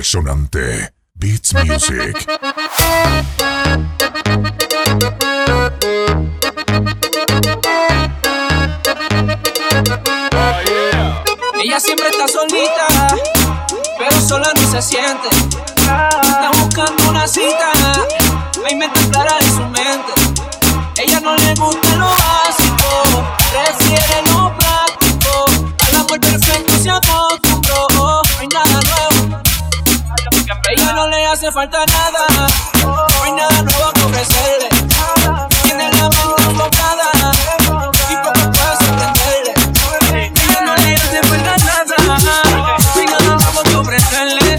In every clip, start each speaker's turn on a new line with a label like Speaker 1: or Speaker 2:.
Speaker 1: Resonante Beats Music.
Speaker 2: Ella siempre está solita, pero sola no se siente. Está buscando una cita, la inventa clara en su mente. Ella no le gusta lo básico, prefiere lo hace falta nada, no hay nada nuevo que ofrecerle. Tiene la mente enfocada y poco puede sorprenderle. Ella no le hace falta nada, no hay nada nuevo que ofrecerle.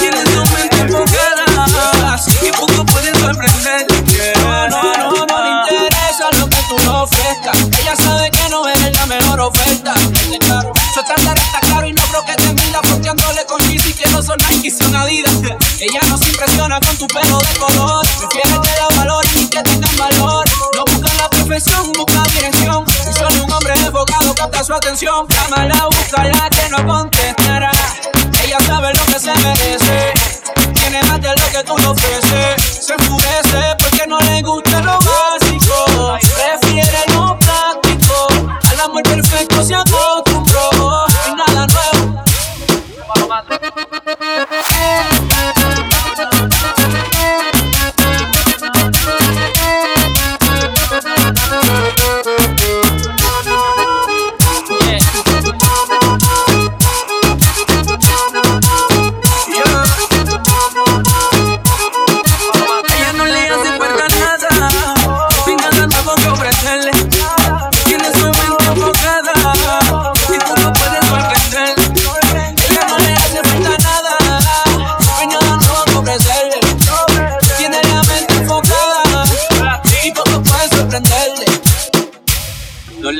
Speaker 2: Tiene su mente enfocada, que poco puede sorprenderle. No, no, no, no le interesa lo que tú le ofrezcas. Ella sabe que no eres la mejor oferta. Claro, su estándar está claro y no creo que te mila fronteándole con Yeezy que no son Nike, son Adidas. Ella no se impresiona con tu pelo de color. Prefiere que la valoren y que tengan valor. No busca la perfección, busca dirección. Y solo un hombre enfocado capta su atención. Llámala, búscala que no contestará. Ella sabe lo que se merece. Tiene más de lo que tú le ofreces.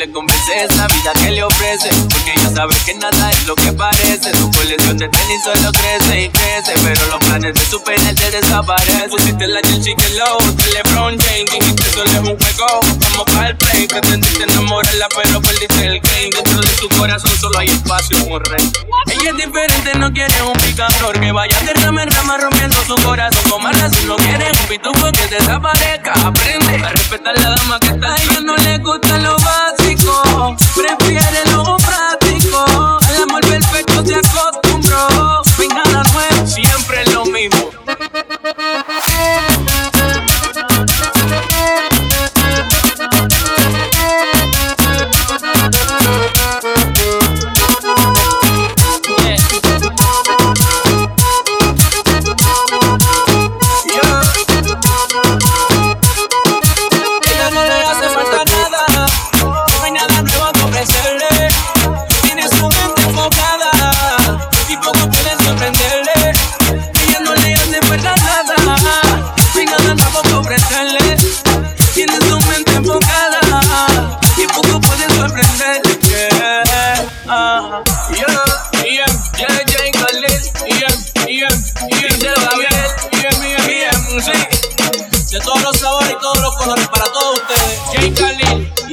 Speaker 2: Le
Speaker 3: convence esa vida que le ofrece. Porque ella sabe que nada es lo que parece. Su colección de tenis solo crece y crece Pero los planes de su pene te desaparecen. Pusiste la Chelsea que low de LeBron James. Dijiste solo es un juego, vamos para el play Pretendiste enamorarla pero perdiste el game. Dentro de su corazón solo hay espacio como rey Ella es diferente, no quiere un picador Que vaya de rama en rama rompiendo su corazón. Como razón no quiere un pitufo que desaparezca. Aprende a respetar la dama que está A ella no le gusta lo básico Prefiere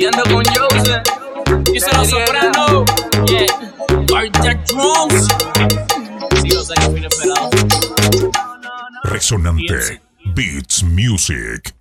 Speaker 3: Y ando con Jose
Speaker 2: y se los soprano. Yeah. Cardiac Drums. Sí, los años inesperado.
Speaker 1: Resonante Beats Music.